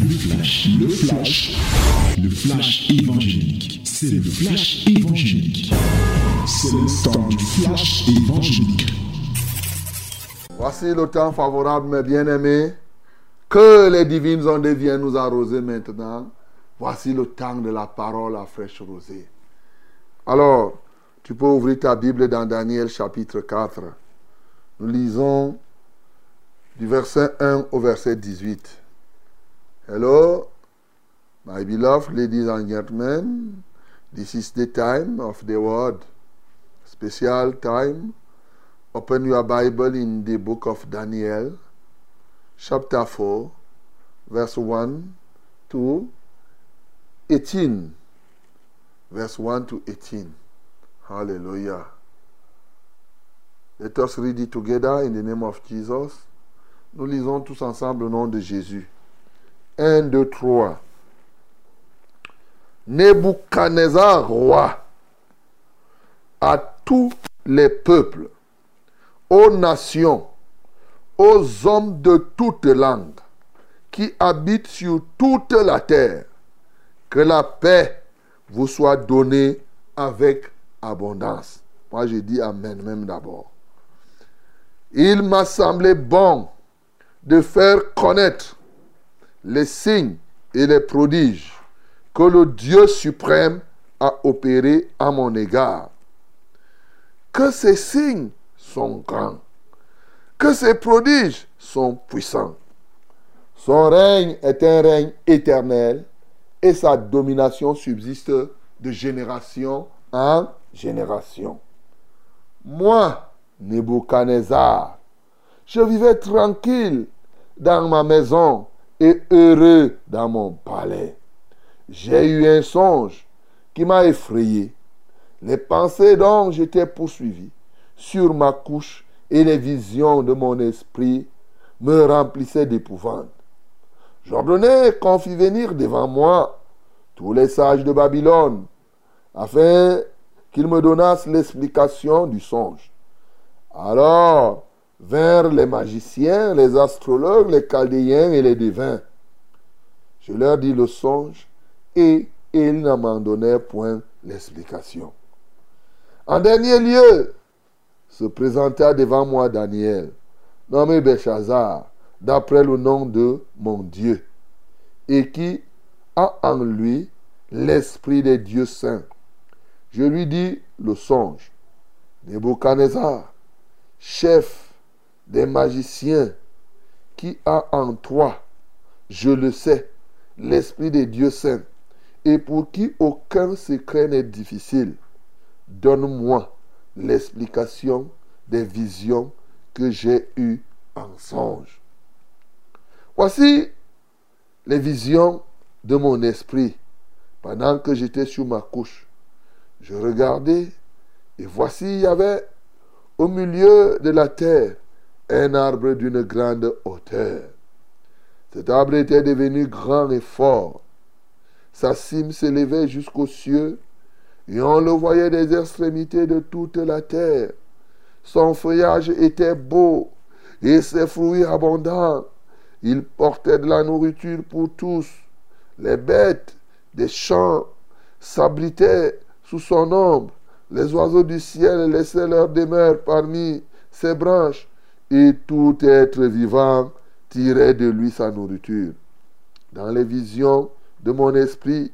Le flash, le flash, le flash évangélique. C'est le flash évangélique. C'est le temps du flash évangélique. Voici le temps favorable, mes bien-aimés. Que les divines ondes viennent nous arroser maintenant. Voici le temps de la parole à fraîche rosée. Alors, tu peux ouvrir ta Bible dans Daniel chapitre 4. Nous lisons du verset 1 au verset 18. Hello, my beloved ladies and gentlemen. This is the time of the word. Special time. Open your Bible in the book of Daniel, chapter 4, verse 1 to 18. Verse 1 to 18. Hallelujah. Let us read it together in the name of Jesus. Nous lisons tous ensemble au nom de Jésus. 1, 2, 3. Nebuchadnezzar, roi, à tous les peuples, aux nations, aux hommes de toutes langues qui habitent sur toute la terre, que la paix vous soit donnée avec abondance. Moi, je dis Amen même d'abord. Il m'a semblé bon de faire connaître les signes et les prodiges que le Dieu suprême a opérés à mon égard. Que ces signes sont grands, que ces prodiges sont puissants. Son règne est un règne éternel et sa domination subsiste de génération en génération. Moi, Nebuchadnezzar, je vivais tranquille dans ma maison et heureux dans mon palais. J'ai eu un songe qui m'a effrayé. Les pensées dont j'étais poursuivi sur ma couche et les visions de mon esprit me remplissaient d'épouvante. J'ordonnais qu'on fît venir devant moi tous les sages de Babylone, afin qu'ils me donnassent l'explication du songe. Alors vinrent les magiciens, les astrologues, les chaldéens et les devins. Je leur dis le songe et ils ne m'en donnèrent point l'explication. En dernier lieu, se présenta devant moi Daniel, nommé Belshazzar, d'après le nom de mon Dieu, et qui a en lui l'esprit des dieux saints. Je lui dis le songe. Nebuchadnezzar, chef des magiciens, qui a en toi, je le sais, l'esprit des dieux saints, et pour qui aucun secret n'est difficile, donne-moi l'explication des visions que j'ai eues en songe. Voici les visions de mon esprit pendant que j'étais sur ma couche. Je regardais et voici il y avait au milieu de la terre un arbre d'une grande hauteur. Cet arbre était devenu grand et fort. Sa cime s'élevait jusqu'aux cieux et on le voyait des extrémités de toute la terre. Son feuillage était beau et ses fruits abondants. Il portait de la nourriture pour tous. Les bêtes des champs s'abritaient sous son ombre. Les oiseaux du ciel laissaient leur demeure parmi ses branches. Et tout être vivant tirait de lui sa nourriture. Dans les visions de mon esprit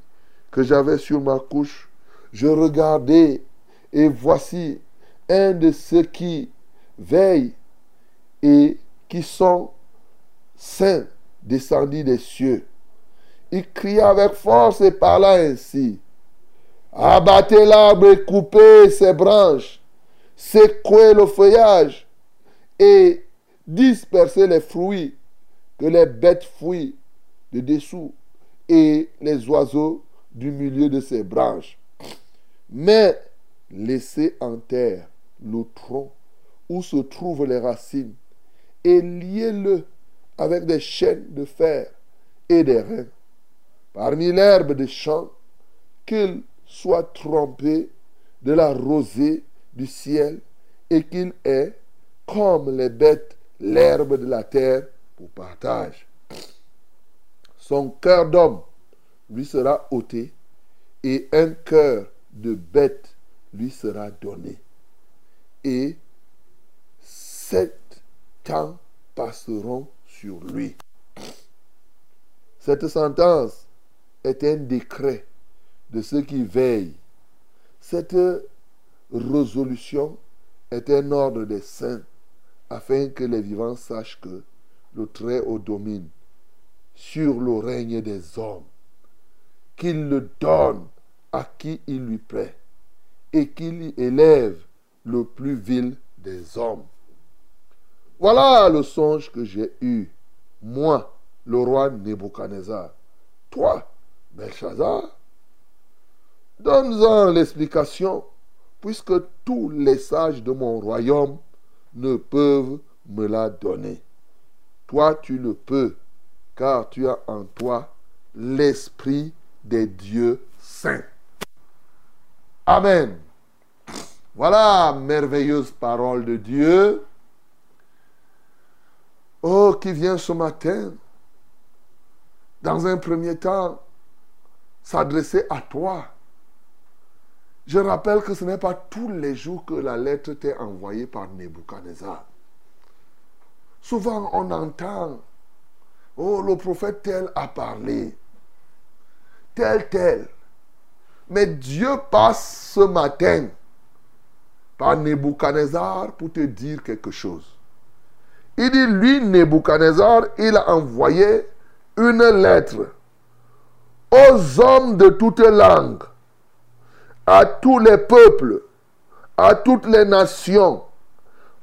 que j'avais sur ma couche, je regardais et voici un de ceux qui veillent et qui sont saints descendit des cieux. Il cria avec force et parla ainsi. Abattez l'arbre et coupez ses branches, secouez le feuillage et dispersez les fruits que les bêtes fouillent de dessous et les oiseaux du milieu de ses branches. Mais laissez en terre le tronc où se trouvent les racines et liez-le avec des chaînes de fer et des reins. Parmi l'herbe des champs, qu'il soit trompé de la rosée du ciel et qu'il ait, comme les bêtes, l'herbe de la terre pour partage. son cœur d'homme lui sera ôté et un cœur de bête lui sera donné. Et sept temps passeront sur lui. Cette sentence est un décret de ceux qui veillent. Cette résolution est un ordre des saints afin que les vivants sachent que le Très-Haut domine sur le règne des hommes, qu'il le donne à qui il lui plaît et qu'il y élève le plus vil des hommes. Voilà le songe que j'ai eu, moi, le roi Nebuchadnezzar. Toi, Belshazzar, donne-en l'explication, puisque tous les sages de mon royaume ne peuvent me la donner. Toi, tu le peux, car tu as en toi l'esprit des dieux saints. Amen. Voilà, merveilleuse parole de Dieu. Oh, qui vient ce matin, dans un premier temps, s'adresser à toi. Je rappelle que ce n'est pas tous les jours que la lettre t'est envoyée par Nebuchadnezzar. Souvent, on entend, oh, le prophète tel a parlé, tel, tel. Mais Dieu passe ce matin par Nebuchadnezzar pour te dire quelque chose. Il dit, lui, Nebuchadnezzar, il a envoyé une lettre aux hommes de toutes langues, à tous les peuples, à toutes les nations,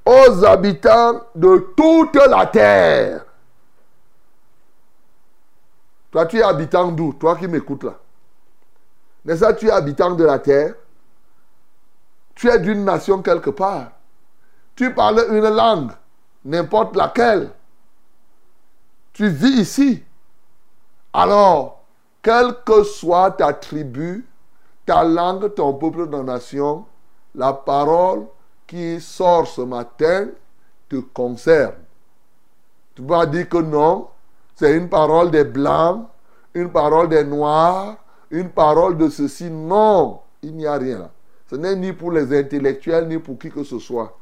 aux habitants de toute la terre. Toi, tu es habitant d'où? Toi qui m'écoutes là. N'est-ce pas, tu es habitant de la terre? Tu es d'une nation quelque part. Tu parles une langue, n'importe laquelle. Tu vis ici. Alors, quelle que soit ta tribu, ta langue, ton peuple, ta nation, la parole qui sort ce matin te concerne. Tu vas dire que non, c'est une parole des blancs, une parole des noirs, une parole de ceci. Non, il n'y a rien. Ce n'est ni pour les intellectuels, ni pour qui que ce soit.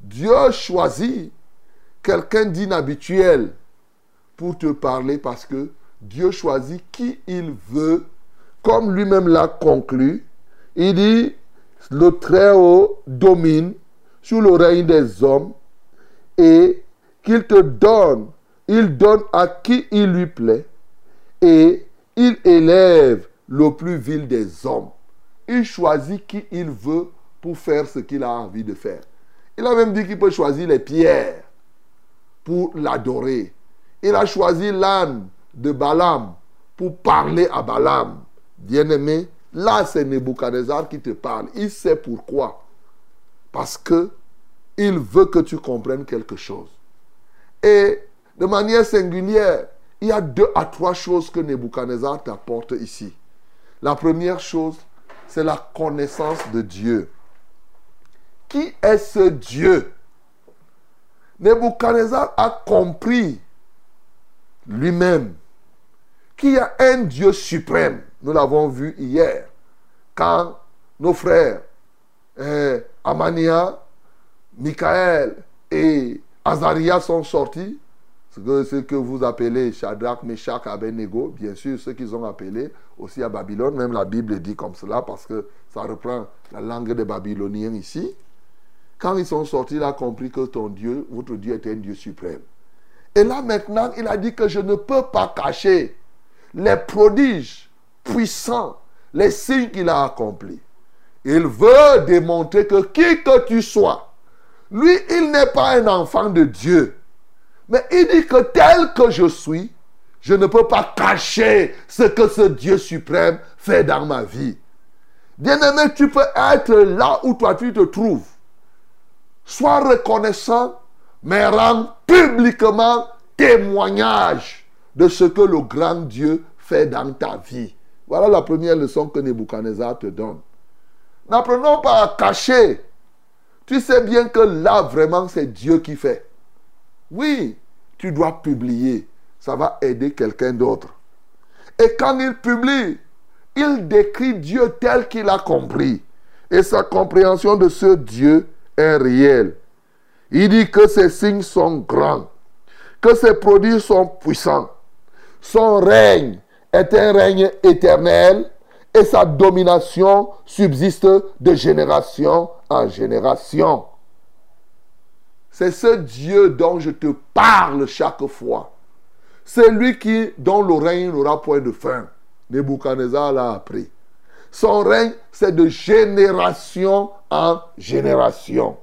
Dieu choisit quelqu'un d'inhabituel pour te parler parce que Dieu choisit qui il veut, comme lui-même l'a conclu. Il dit, le Très-Haut domine sur le règne des hommes et qu'il te donne, il donne à qui il lui plaît et il élève le plus vil des hommes. Il choisit qui il veut pour faire ce qu'il a envie de faire. Il a même dit qu'il peut choisir les pierres pour l'adorer. Il a choisi l'âne de Balaam pour parler à Balaam. Bien-aimé, là c'est Nebuchadnezzar qui te parle. Il sait pourquoi. Parce que il veut que tu comprennes quelque chose. Et de manière singulière, il y a deux à trois choses que Nebuchadnezzar t'apporte ici. La première chose, c'est la connaissance de Dieu. Qui est ce Dieu? Nebuchadnezzar a compris lui-même qu'il y a un Dieu suprême. Nous l'avons vu hier, quand nos frères eh, Amania, Michael et Azaria sont sortis, ce que, ce vous appelez Shadrach, Meshach, Abednego, bien sûr, ceux qu'ils ont appelés aussi à Babylone, même la Bible dit comme cela parce que ça reprend la langue des Babyloniens ici. Quand ils sont sortis, il a compris que ton Dieu, votre Dieu était un Dieu suprême. Et là maintenant, il a dit que je ne peux pas cacher les prodiges puissants, les signes qu'il a accomplis. Il veut démontrer que qui que tu sois, lui, il n'est pas un enfant de Dieu. Mais il dit que tel que je suis, je ne peux pas cacher ce que ce Dieu suprême fait dans ma vie. Bien-aimé, tu peux être là où toi tu te trouves. Sois reconnaissant, mais rends publiquement témoignage de ce que le grand Dieu fait dans ta vie. Voilà la première leçon que Nebuchadnezzar te donne. N'apprenons pas à cacher. Tu sais bien que là, vraiment, c'est Dieu qui fait. Oui, tu dois publier. Ça va aider quelqu'un d'autre. Et quand il publie, il décrit Dieu tel qu'il a compris. Et sa compréhension de ce Dieu est réelle. Il dit que ses signes sont grands, que ses produits sont puissants. Son règne est un règne éternel et sa domination subsiste de génération en génération. C'est ce Dieu dont je te parle chaque fois. C'est lui qui, dont le règne n'aura point de fin. Nebuchadnezzar l'a appris. Son règne, c'est de génération en génération.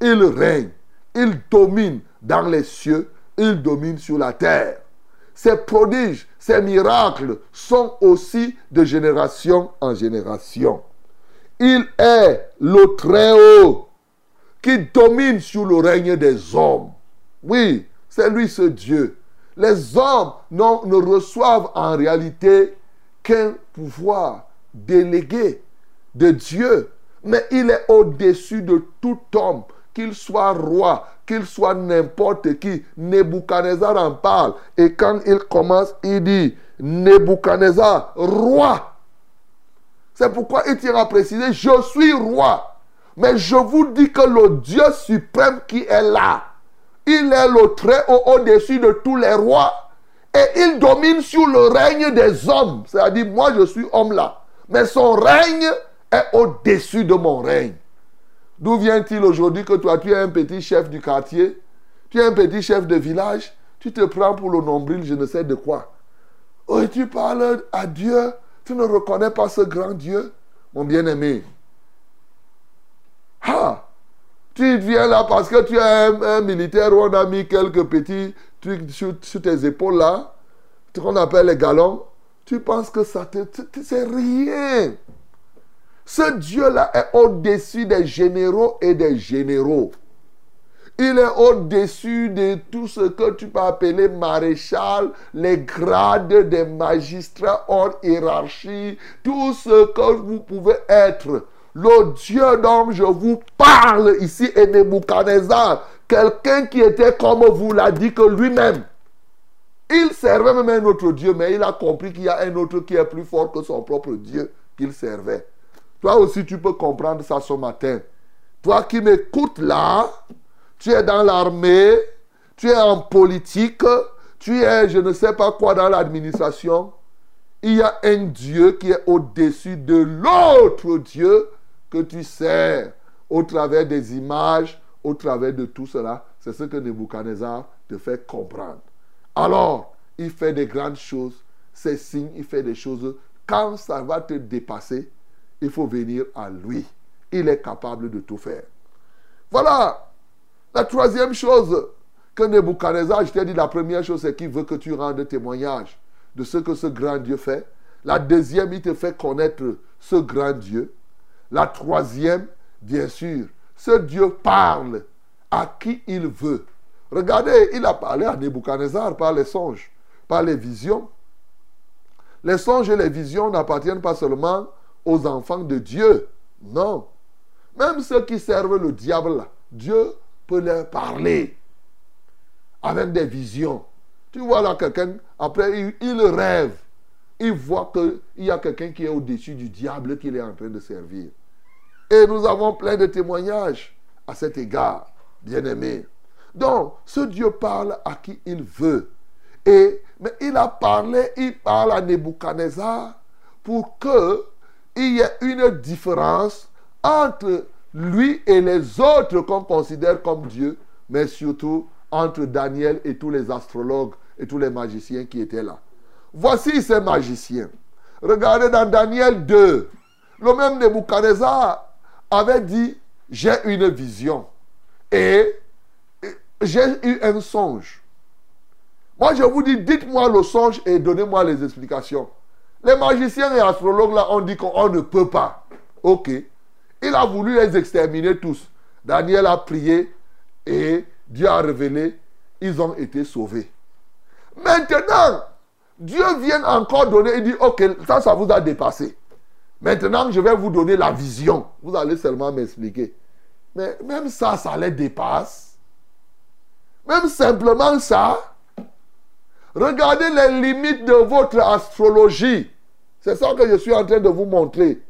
Il règne, il domine dans les cieux, il domine sur la terre. Ses prodiges, ses miracles sont aussi de génération en génération. Il est le Très-Haut qui domine sur le règne des hommes. Oui, c'est lui ce Dieu. Les hommes ne reçoivent en réalité qu'un pouvoir délégué de Dieu. Mais il est au-dessus de tout homme, qu'il soit roi, qu'il soit n'importe qui. Nebuchadnezzar en parle. Et quand il commence, il dit, Nebuchadnezzar, roi. C'est pourquoi il tient à préciser, je suis roi. Mais je vous dis que le Dieu suprême qui est là, il est le très haut au-dessus de tous les rois. Et il domine sur le règne des hommes. C'est-à-dire, moi je suis homme là. Mais son règne est au-dessus de mon règne. D'où vient-il aujourd'hui que toi, tu es un petit chef du quartier, tu es un petit chef de village, tu te prends pour le nombril, je ne sais de quoi. Oh, et tu parles à Dieu, tu ne reconnais pas ce grand Dieu, mon bien-aimé. Ah, tu viens là parce que tu es un, militaire où on a mis quelques petits trucs sur, tes épaules là, ce qu'on appelle les galons. Tu penses que ça te... C'est rien. Ce Dieu-là est au-dessus des généraux et des généraux. Il est au-dessus de tout ce que tu peux appeler maréchal, les grades des magistrats hors hiérarchie, tout ce que vous pouvez être. Le Dieu dont je vous parle ici est Nebuchadnezzar. Quelqu'un qui était comme vous l'a dit que lui-même. Il servait même un autre Dieu, mais il a compris qu'il y a un autre qui est plus fort que son propre Dieu qu'il servait. Toi aussi, tu peux comprendre ça ce matin. Toi qui m'écoutes là, tu es dans l'armée, tu es en politique, tu es je ne sais pas quoi dans l'administration. Il y a un Dieu qui est au-dessus de l'autre Dieu que tu sers au travers des images, au travers de tout cela. C'est ce que Nebuchadnezzar te fait comprendre. Alors, il fait des grandes choses, c'est signe, il fait des choses. Quand ça va te dépasser, il faut venir à lui. Il est capable de tout faire. Voilà. La troisième chose que Nebuchadnezzar, je t'ai dit, la première chose, c'est qu'il veut que tu rendes témoignage de ce que ce grand Dieu fait. La deuxième, il te fait connaître ce grand Dieu. La troisième, bien sûr, ce Dieu parle à qui il veut. Regardez, il a parlé à Nebuchadnezzar par les songes, par les visions. Les songes et les visions n'appartiennent pas seulement aux enfants de Dieu. Non. Même ceux qui servent le diable, Dieu peut leur parler avec des visions. Tu vois là quelqu'un, après il, rêve. Il voit qu'il y a quelqu'un qui est au-dessus du diable qu'il est en train de servir. Et nous avons plein de témoignages à cet égard, bien-aimés. Donc, ce Dieu parle à qui il veut. Et, mais il a parlé, il parle à Nebuchadnezzar pour que il y a une différence entre lui et les autres qu'on considère comme Dieu, mais surtout entre Daniel et tous les astrologues et tous les magiciens qui étaient là. Voici ces magiciens. Regardez dans Daniel 2, le même Nebuchadnezzar avait dit, j'ai une vision et j'ai eu un songe. Moi, je vous dis, dites-moi le songe et donnez-moi les explications. Les magiciens et astrologues là ont dit qu'on ne peut pas. Ok. Il a voulu les exterminer tous. Daniel a prié et Dieu a révélé. Ils ont été sauvés. Maintenant, Dieu vient encore donner. Il dit, ok, ça, ça vous a dépassé. Maintenant, je vais vous donner la vision. Vous allez seulement m'expliquer. Mais même ça, ça les dépasse. Même simplement ça. Regardez les limites de votre astrologie. C'est ça que je suis en train de vous montrer.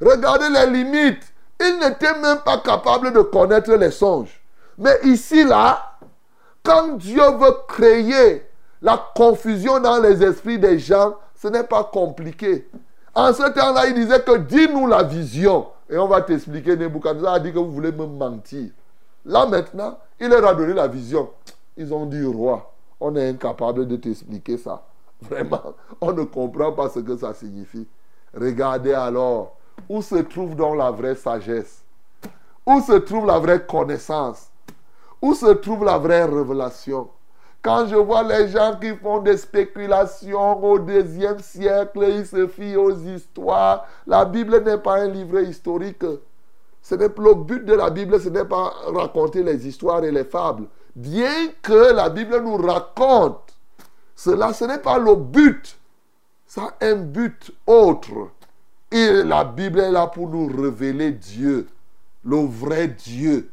Regardez les limites. Il n'était même pas capable de connaître les songes. Mais ici, là, quand Dieu veut créer la confusion dans les esprits des gens, ce n'est pas compliqué. En ce temps-là, il disait que dis-nous la vision. Et on va t'expliquer. Nebuchadnezzar a dit que vous voulez me mentir. Là maintenant, il leur a donné la vision. Ils ont dit, roi, on est incapable de t'expliquer ça. Vraiment, on ne comprend pas ce que ça signifie. Regardez alors où se trouve donc la vraie sagesse? Où se trouve la vraie connaissance? Où se trouve la vraie révélation? Quand je vois les gens qui font des spéculations au deuxième siècle, ils se fient aux histoires. La Bible n'est pas un livre historique. Ce n'est, le but de la Bible, ce n'est pas raconter les histoires et les fables. Bien que la Bible nous raconte cela, ce n'est pas le but. Ça a un but autre. Et la Bible est là pour nous révéler Dieu, le vrai Dieu,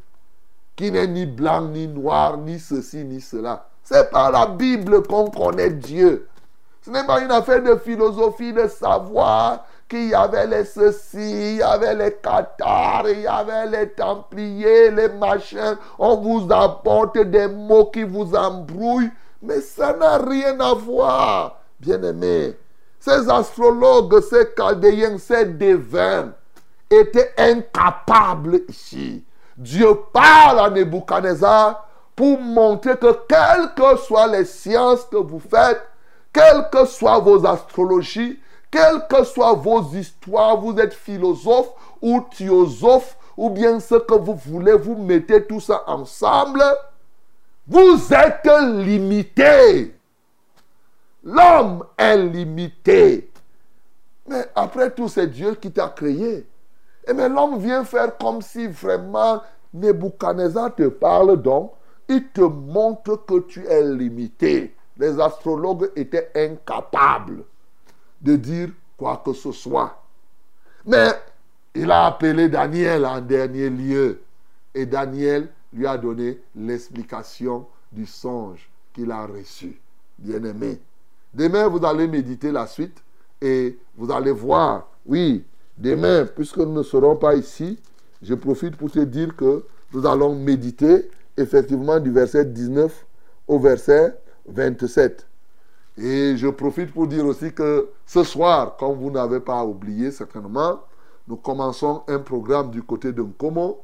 qui n'est ni blanc, ni noir, ni ceci, ni cela. C'est par la Bible qu'on connaît Dieu. Ce n'est pas une affaire de philosophie, de savoir qu'il y avait les ceci, il y avait les cathares, il y avait les templiers, les machins. On vous apporte des mots qui vous embrouillent. Mais ça n'a rien à voir, bien-aimés. Ces astrologues, ces chaldéens, ces devins étaient incapables ici. Dieu parle à Nebuchadnezzar pour montrer que quelles que soient les sciences que vous faites, quelles que soient vos astrologies, quelles que soient vos histoires, vous êtes philosophe ou théosophe, ou bien ce que vous voulez, vous mettez tout ça ensemble, vous êtes limité. L'homme est limité. Mais après tout, c'est Dieu qui t'a créé. Et mais l'homme vient faire comme si vraiment Nebuchadnezzar te parle donc. Il te montre que tu es limité. Les astrologues étaient incapables de dire quoi que ce soit. Mais il a appelé Daniel en dernier lieu. Et Daniel lui a donné l'explication du songe qu'il a reçu. Bien-aimé. Demain, vous allez méditer la suite et vous allez voir. Oui, demain, puisque nous ne serons pas ici, je profite pour te dire que nous allons méditer effectivement du verset 19 au verset 27. Et je profite pour dire aussi que ce soir, comme vous n'avez pas oublié certainement, nous commençons un programme du côté de Nkomo.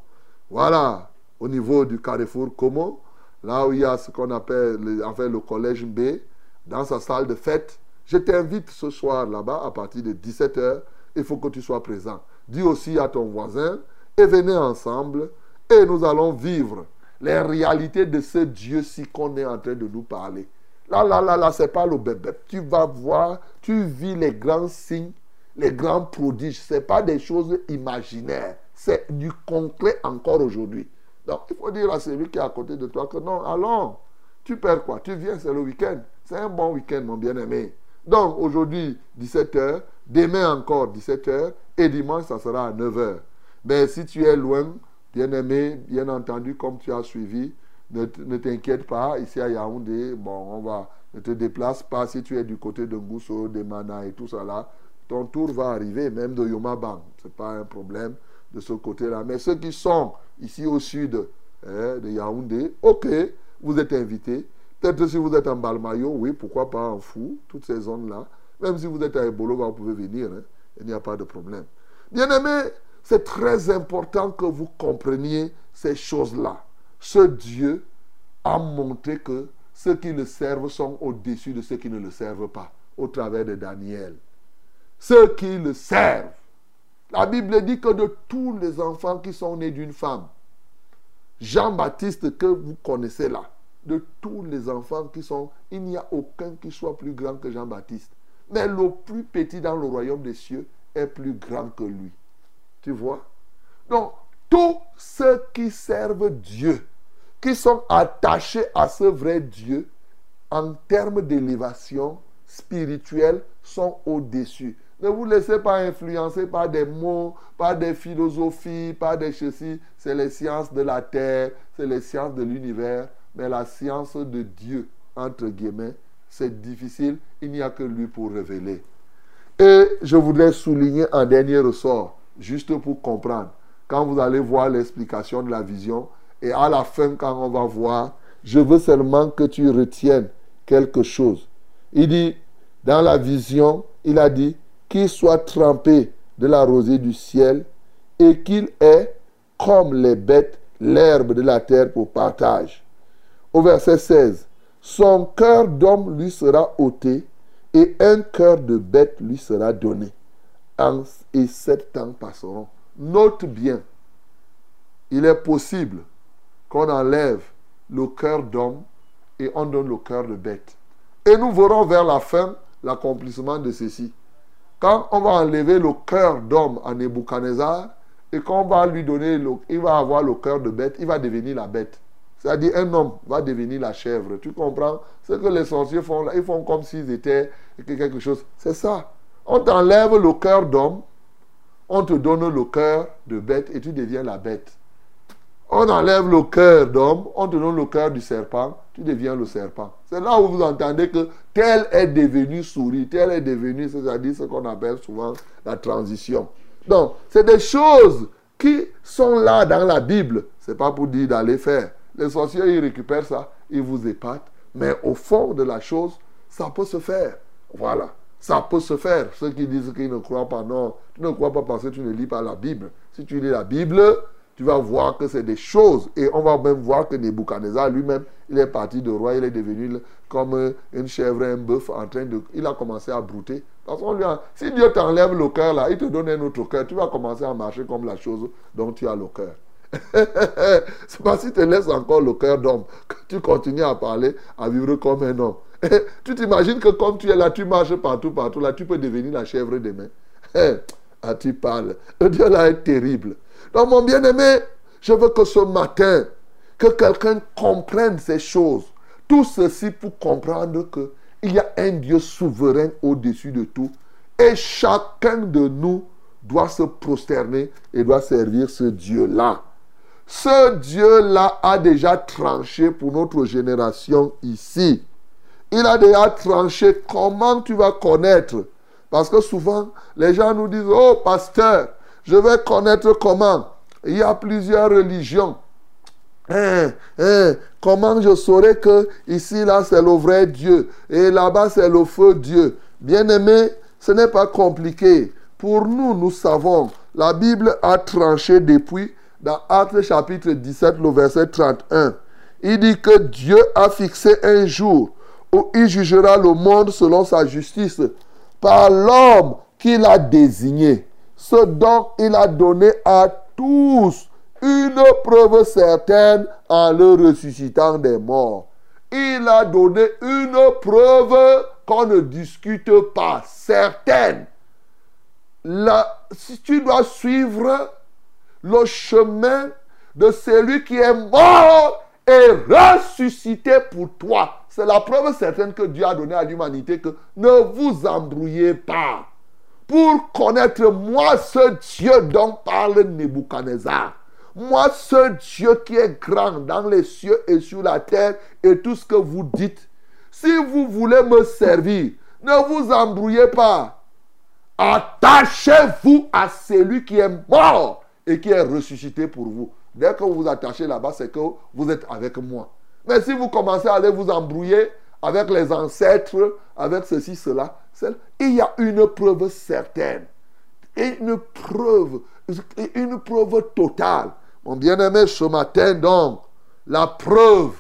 Voilà, au niveau du carrefour Como, là où il y a ce qu'on appelle enfin, le collège B, dans sa salle de fête. Je t'invite ce soir là-bas à partir de 17h. Il faut que tu sois présent. Dis aussi à ton voisin et venez ensemble et nous allons vivre les réalités de ce Dieu-ci qu'on est en train de nous parler. Là, là, là, là, c'est pas le bébé. Tu vas voir, tu vis les grands signes, les grands prodiges. Ce n'est pas des choses imaginaires. C'est du concret encore aujourd'hui. Donc, il faut dire à celui qui est à côté de toi que non, allons. Tu perds quoi? Tu viens, c'est le week-end. C'est un bon week-end, mon bien-aimé. Donc, aujourd'hui, 17h. Demain encore, 17h. Et dimanche, ça sera à 9h. Mais si tu es loin, bien-aimé, bien entendu, comme tu as suivi, ne, t'inquiète pas, ici à Yaoundé, bon, on va, ne te déplace pas si tu es du côté de Ngousso, de Mana et tout ça là. Ton tour va arriver, même de Yomabang. Ce n'est pas un problème de ce côté-là. Mais ceux qui sont ici au sud hein, de Yaoundé, ok, vous êtes invités. Peut-être si vous êtes en Balmayo, oui, pourquoi pas en Fou, toutes ces zones-là. Même si vous êtes à Ebolo, vous pouvez venir, hein. il n'y a pas de problème. Bien aimé, c'est très important que vous compreniez ces choses-là ce Dieu a montré que ceux qui le servent sont au-dessus de ceux qui ne le servent pas, au travers de Daniel. Ceux qui le servent. La Bible dit que de tous les enfants qui sont nés d'une femme, Jean-Baptiste que vous connaissez là, de tous les enfants qui sont, il n'y a aucun qui soit plus grand que Jean-Baptiste. Mais le plus petit dans le royaume des cieux est plus grand que lui. Tu vois? Donc, tous ceux qui servent Dieu, qui sont attachés à ce vrai Dieu, en termes d'élévation spirituelle, sont au-dessus. Ne vous laissez pas influencer par des mots, par des philosophies, par des ceci. C'est les sciences de la terre, c'est les sciences de l'univers, mais la science de Dieu, entre guillemets, c'est difficile, il n'y a que lui pour révéler. Et je voudrais souligner un dernier ressort, juste pour comprendre. Quand vous allez voir l'explication de la vision, et à la fin, quand on va voir, je veux seulement que tu retiennes quelque chose. Il dit, dans la vision, il a dit, qu'il soit trempé de la rosée du ciel et qu'il ait, comme les bêtes, l'herbe de la terre pour partage. Au verset 16, son cœur d'homme lui sera ôté et un cœur de bête lui sera donné. Et sept ans passeront. Note bien, il est possible qu'on enlève le cœur d'homme et on donne le cœur de bête. Et nous verrons vers la fin l'accomplissement de ceci. Quand on va enlever le cœur d'homme à Nebuchadnezzar et qu'on va lui donner, il va avoir le cœur de bête, il va devenir la bête. C'est-à-dire un homme va devenir la chèvre. Tu comprends? Ce que les sorciers font là, ils font comme s'ils étaient quelque chose. C'est ça. On t'enlève le cœur d'homme, on te donne le cœur de bête et tu deviens la bête. On enlève le cœur d'homme, on te donne le cœur du serpent, tu deviens le serpent. C'est là où vous entendez que tel est devenu souris, tel est devenu, c'est-à-dire ce qu'on appelle souvent la transition. Donc, c'est des choses qui sont là dans la Bible. Ce n'est pas pour dire d'aller faire. Les sorciers, ils récupèrent ça, ils vous épatent. Mais au fond de la chose, ça peut se faire. Voilà. Ça peut se faire. Ceux qui disent qu'ils ne croient pas, non. Tu ne crois pas parce que tu ne lis pas la Bible. Si tu lis la Bible, tu vas voir que c'est des choses. Et on va même voir que Nebuchadnezzar lui-même, il est parti de roi, il est devenu comme une chèvre, un bœuf en train de... Il a commencé à brouter. Parce qu'on lui a... Si Dieu t'enlève le cœur là, il te donne un autre cœur, tu vas commencer à marcher comme la chose dont tu as le cœur. c'est parce qu'il te laisse encore le cœur d'homme que tu continues à parler, à vivre comme un homme. tu t'imagines que comme tu es là, tu marches partout, partout, là, tu peux devenir la chèvre demain. ah, tu parles. Le Dieu là est terrible. Donc, mon bien-aimé, je veux que ce matin, que quelqu'un comprenne ces choses. Tout ceci pour comprendre qu'il y a un Dieu souverain au-dessus de tout. Et chacun de nous doit se prosterner et doit servir ce Dieu-là. Ce Dieu-là a déjà tranché pour notre génération ici. Il a déjà tranché comment tu vas connaître? Parce que souvent, les gens nous disent, oh pasteur, je vais connaître comment. Il y a plusieurs religions. Hein, hein, comment je saurais que ici, là, c'est le vrai Dieu et là-bas, c'est le faux Dieu? Bien-aimé, ce n'est pas compliqué. Pour nous, nous savons, la Bible a tranché depuis, dans Actes chapitre 17, le verset 31. Il dit que Dieu a fixé un jour où il jugera le monde selon sa justice par l'homme qu'il a désigné ce dont il a donné à tous une preuve certaine en le ressuscitant des morts. Il a donné une preuve qu'on ne discute pas, certaine. si tu dois suivre le chemin de celui qui est mort et ressuscité pour toi, c'est la preuve certaine que Dieu a donnée à l'humanité que ne vous embrouillez pas pour connaître moi ce Dieu dont parle Nebuchadnezzar. Moi ce Dieu qui est grand dans les cieux et sur la terre et tout ce que vous dites. Si vous voulez me servir, ne vous embrouillez pas. Attachez-vous à celui qui est mort et qui est ressuscité pour vous. Dès que vous vous attachez là-bas, c'est que vous êtes avec moi. Mais si vous commencez à aller vous embrouiller avec les ancêtres, avec ceci, cela, il y a une preuve certaine. Une preuve, une preuve totale. Mon bien-aimé, ce matin, donc, la preuve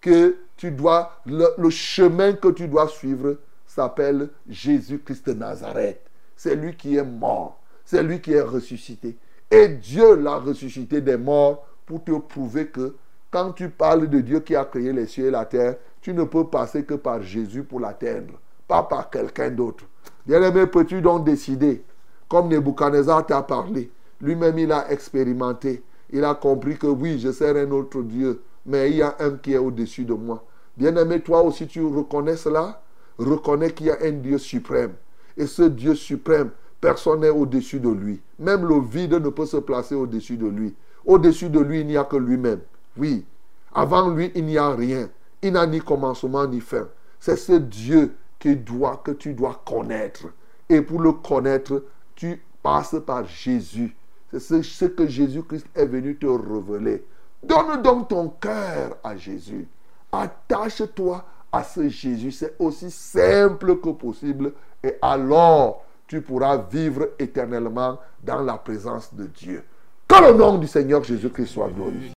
que tu dois, le, chemin que tu dois suivre s'appelle Jésus-Christ de Nazareth. C'est lui qui est mort. C'est lui qui est ressuscité. Et Dieu l'a ressuscité des morts pour te prouver que quand tu parles de Dieu qui a créé les cieux et la terre, tu ne peux passer que par Jésus pour l'atteindre pas par quelqu'un d'autre. Bien-aimé, peux-tu donc décider, comme Nebuchadnezzar t'a parlé, lui-même il a expérimenté, il a compris que oui, je sers un autre Dieu, mais il y a un qui est au-dessus de moi. Bien-aimé, toi aussi tu reconnais cela, reconnais qu'il y a un Dieu suprême. Et ce Dieu suprême, personne n'est au-dessus de lui. Même le vide ne peut se placer au-dessus de lui. Au-dessus de lui, il n'y a que lui-même. Oui. Avant lui, il n'y a rien. Il n'a ni commencement ni fin. C'est ce Dieu que, doit, que tu dois connaître. Et pour le connaître, tu passes par Jésus. C'est ce que Jésus-Christ est venu te révéler. Donne donc ton cœur à Jésus. Attache-toi à ce Jésus. C'est aussi simple que possible. Et alors, tu pourras vivre éternellement dans la présence de Dieu. Que le nom du Seigneur Jésus-Christ soit glorifié.